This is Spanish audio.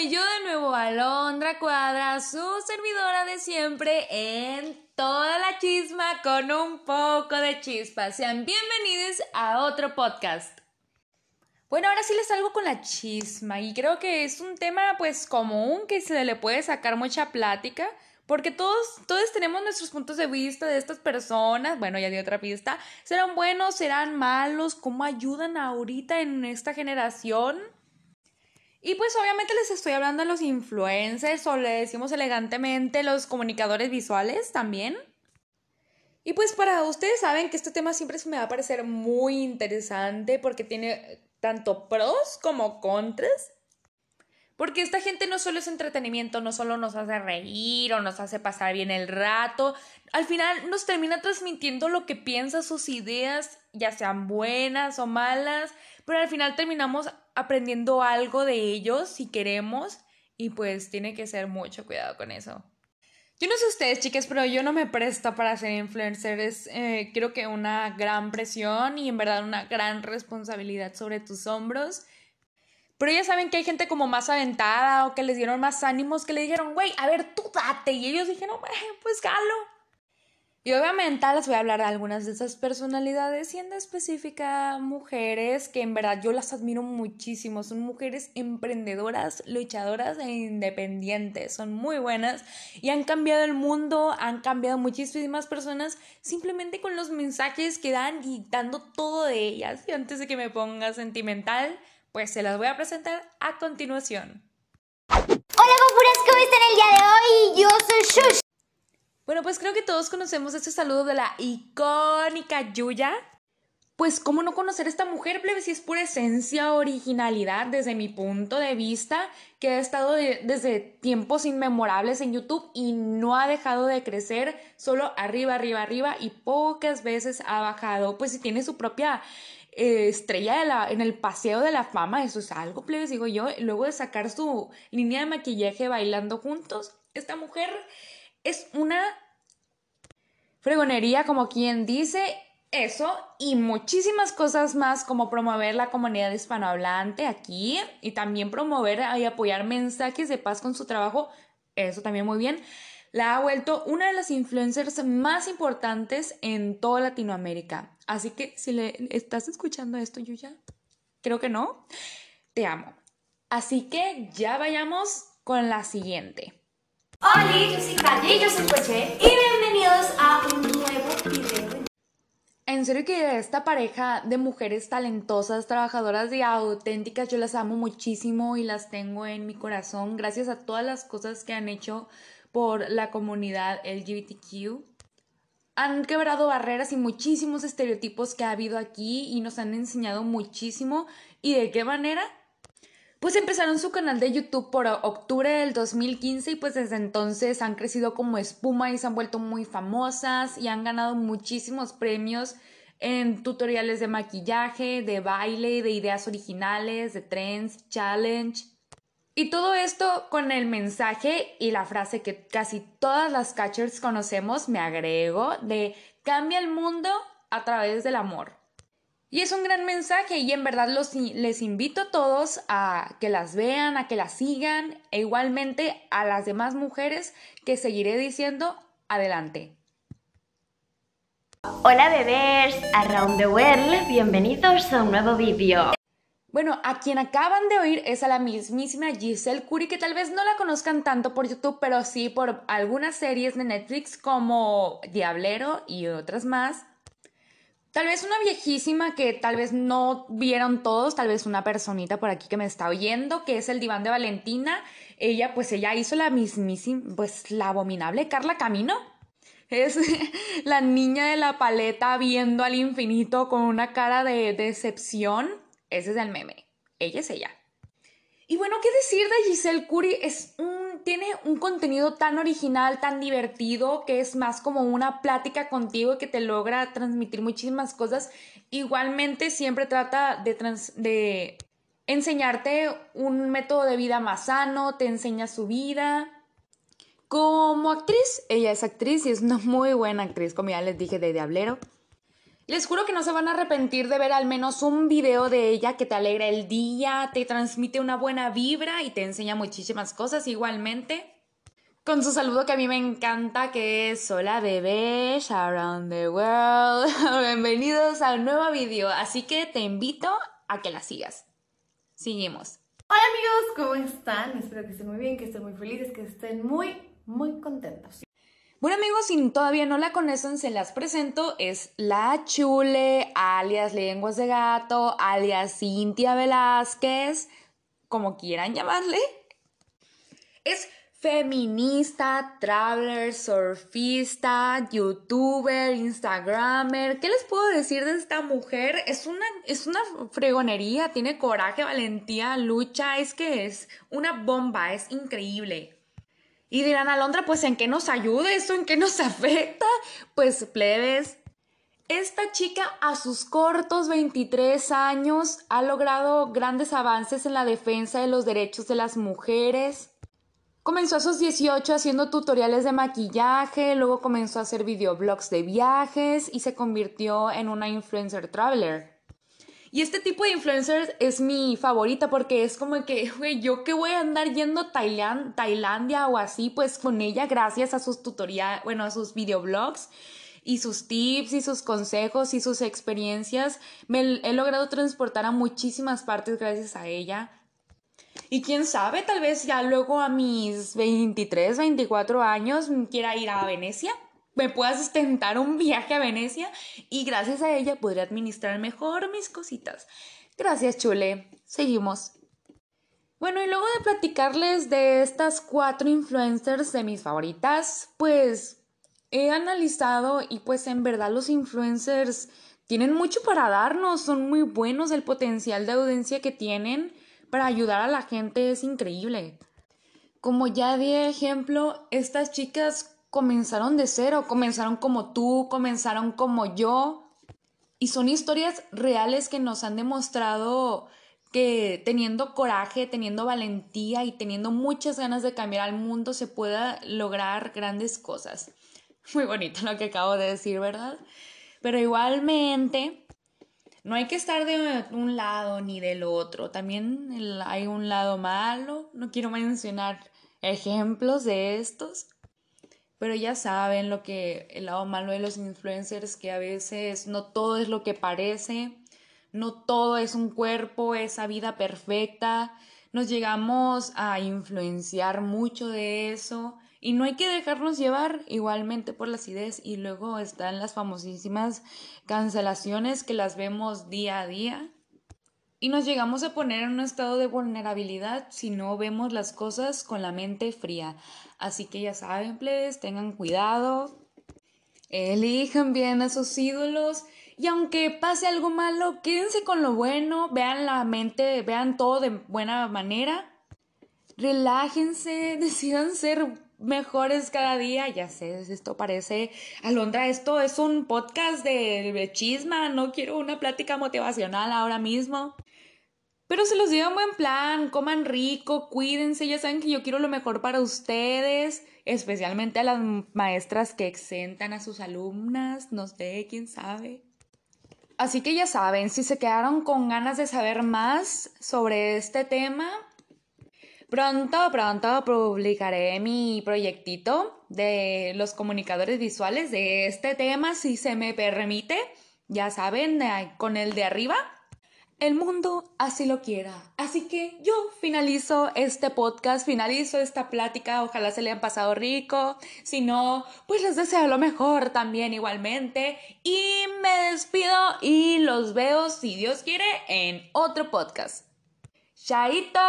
Soy yo de nuevo, Alondra Cuadra, su servidora de siempre en toda la chisma con un poco de chispa. Sean bienvenidos a otro podcast. Bueno, ahora sí les salgo con la chisma y creo que es un tema pues común que se le puede sacar mucha plática porque todos, todos tenemos nuestros puntos de vista de estas personas, bueno, ya di otra pista, serán buenos, serán malos, cómo ayudan ahorita en esta generación. Y pues obviamente les estoy hablando a los influencers o le decimos elegantemente los comunicadores visuales también. Y pues para ustedes saben que este tema siempre me va a parecer muy interesante porque tiene tanto pros como contras. Porque esta gente no solo es entretenimiento, no solo nos hace reír o nos hace pasar bien el rato, al final nos termina transmitiendo lo que piensa, sus ideas, ya sean buenas o malas, pero al final terminamos aprendiendo algo de ellos si queremos y pues tiene que ser mucho cuidado con eso. Yo no sé ustedes, chicas, pero yo no me presto para ser influencer. Es, eh, creo que una gran presión y en verdad una gran responsabilidad sobre tus hombros. Pero ya saben que hay gente como más aventada o que les dieron más ánimos que le dijeron, güey, a ver, tú date. Y ellos dijeron, pues galo. Y obviamente les voy a hablar de algunas de esas personalidades, siendo específica mujeres que en verdad yo las admiro muchísimo. Son mujeres emprendedoras, luchadoras e independientes. Son muy buenas y han cambiado el mundo, han cambiado muchísimas personas simplemente con los mensajes que dan y dando todo de ellas. Y antes de que me ponga sentimental, pues se las voy a presentar a continuación. Hola, guapuras, ¿cómo están el día de hoy? Yo soy Shush. Bueno, pues creo que todos conocemos este saludo de la icónica Yuya. Pues, ¿cómo no conocer a esta mujer, plebe? Si es pura esencia, originalidad, desde mi punto de vista, que ha estado desde tiempos inmemorables en YouTube y no ha dejado de crecer, solo arriba, arriba, arriba, y pocas veces ha bajado. Pues, si tiene su propia eh, estrella en el paseo de la fama, eso es algo, plebes, digo yo, luego de sacar su línea de maquillaje bailando juntos, esta mujer es una fregonería, como quien dice eso, y muchísimas cosas más, como promover la comunidad hispanohablante aquí y también promover y apoyar mensajes de paz con su trabajo, eso también muy bien. La ha vuelto una de las influencers más importantes en toda Latinoamérica. Así que si le estás escuchando esto, Yuya, creo que no, te amo. Así que ya vayamos con la siguiente. Hola, yo soy Calle, yo soy Coche y bienvenidos a un nuevo video. En serio que esta pareja de mujeres talentosas, trabajadoras y auténticas, yo las amo muchísimo y las tengo en mi corazón gracias a todas las cosas que han hecho por la comunidad LGBTQ. Han quebrado barreras y muchísimos estereotipos que ha habido aquí y nos han enseñado muchísimo. ¿Y de qué manera? Pues empezaron su canal de YouTube por octubre del 2015 y pues desde entonces han crecido como espuma y se han vuelto muy famosas y han ganado muchísimos premios en tutoriales de maquillaje, de baile, de ideas originales, de trends, challenge. Y todo esto con el mensaje y la frase que casi todas las catchers conocemos, me agrego, de cambia el mundo a través del amor. Y es un gran mensaje y en verdad los, les invito a todos a que las vean, a que las sigan e igualmente a las demás mujeres que seguiré diciendo adelante. Hola bebés, around the world, bienvenidos a un nuevo vídeo. Bueno, a quien acaban de oír es a la mismísima Giselle Curry, que tal vez no la conozcan tanto por YouTube, pero sí por algunas series de Netflix como Diablero y otras más. Tal vez una viejísima que tal vez no vieron todos, tal vez una personita por aquí que me está oyendo, que es el diván de Valentina. Ella, pues ella hizo la mismísima, pues la abominable Carla Camino. Es la niña de la paleta viendo al infinito con una cara de decepción. Ese es el meme. Ella es ella. Y bueno, ¿qué decir de Giselle Curry? Es tiene un contenido tan original, tan divertido, que es más como una plática contigo que te logra transmitir muchísimas cosas. Igualmente siempre trata de, de enseñarte un método de vida más sano, te enseña su vida. Como actriz, ella es actriz y es una muy buena actriz, como ya les dije, de Diablero. Les juro que no se van a arrepentir de ver al menos un video de ella que te alegra el día, te transmite una buena vibra y te enseña muchísimas cosas igualmente. Con su saludo que a mí me encanta, que es Hola bebés around the world. Bienvenidos a un nuevo video, así que te invito a que la sigas. Seguimos. Hola amigos, ¿cómo están? Espero que estén muy bien, que estén muy felices, que estén muy, muy contentos. Bueno amigos, si todavía no la conocen, se las presento. Es La Chule, alias Lenguas de Gato, alias Cintia Velázquez, como quieran llamarle. Es feminista, traveler, surfista, youtuber, instagramer. ¿Qué les puedo decir de esta mujer? Es una, es una fregonería, tiene coraje, valentía, lucha, es que es una bomba, es increíble. Y dirán, Alondra, pues ¿en qué nos ayuda esto? ¿En qué nos afecta? Pues plebes. Esta chica a sus cortos 23 años ha logrado grandes avances en la defensa de los derechos de las mujeres. Comenzó a sus 18 haciendo tutoriales de maquillaje, luego comenzó a hacer videoblogs de viajes y se convirtió en una influencer traveler. Y este tipo de influencers es mi favorita porque es como que, güey, yo que voy a andar yendo Tailandia o así, pues con ella gracias a sus tutoriales, bueno, a sus videoblogs y sus tips y sus consejos y sus experiencias, me he logrado transportar a muchísimas partes gracias a ella. Y quién sabe, tal vez ya luego a mis 23, 24 años quiera ir a Venecia me pueda sustentar un viaje a Venecia y gracias a ella podré administrar mejor mis cositas. Gracias, chule. Seguimos. Bueno, y luego de platicarles de estas cuatro influencers de mis favoritas, pues he analizado y pues en verdad los influencers tienen mucho para darnos, son muy buenos, el potencial de audiencia que tienen para ayudar a la gente es increíble. Como ya di ejemplo, estas chicas comenzaron de cero, comenzaron como tú, comenzaron como yo. Y son historias reales que nos han demostrado que teniendo coraje, teniendo valentía y teniendo muchas ganas de cambiar al mundo se pueda lograr grandes cosas. Muy bonito lo que acabo de decir, ¿verdad? Pero igualmente, no hay que estar de un lado ni del otro. También hay un lado malo. No quiero mencionar ejemplos de estos. Pero ya saben lo que el lado malo de los influencers, que a veces no todo es lo que parece, no todo es un cuerpo, esa vida perfecta. Nos llegamos a influenciar mucho de eso y no hay que dejarnos llevar igualmente por las ideas y luego están las famosísimas cancelaciones que las vemos día a día y nos llegamos a poner en un estado de vulnerabilidad si no vemos las cosas con la mente fría. Así que ya saben, plebes, tengan cuidado, elijan bien a sus ídolos y aunque pase algo malo, quédense con lo bueno, vean la mente, vean todo de buena manera, relájense, decidan ser mejores cada día. Ya sé, esto parece, Alondra, esto es un podcast de chisma, no quiero una plática motivacional ahora mismo. Pero se los en buen plan, coman rico, cuídense, ya saben que yo quiero lo mejor para ustedes, especialmente a las maestras que exentan a sus alumnas, no sé, quién sabe. Así que ya saben, si se quedaron con ganas de saber más sobre este tema, pronto, pronto publicaré mi proyectito de los comunicadores visuales de este tema, si se me permite. Ya saben, con el de arriba el mundo así lo quiera. Así que yo finalizo este podcast, finalizo esta plática, ojalá se le hayan pasado rico, si no, pues les deseo lo mejor también igualmente y me despido y los veo si Dios quiere en otro podcast. Chaito.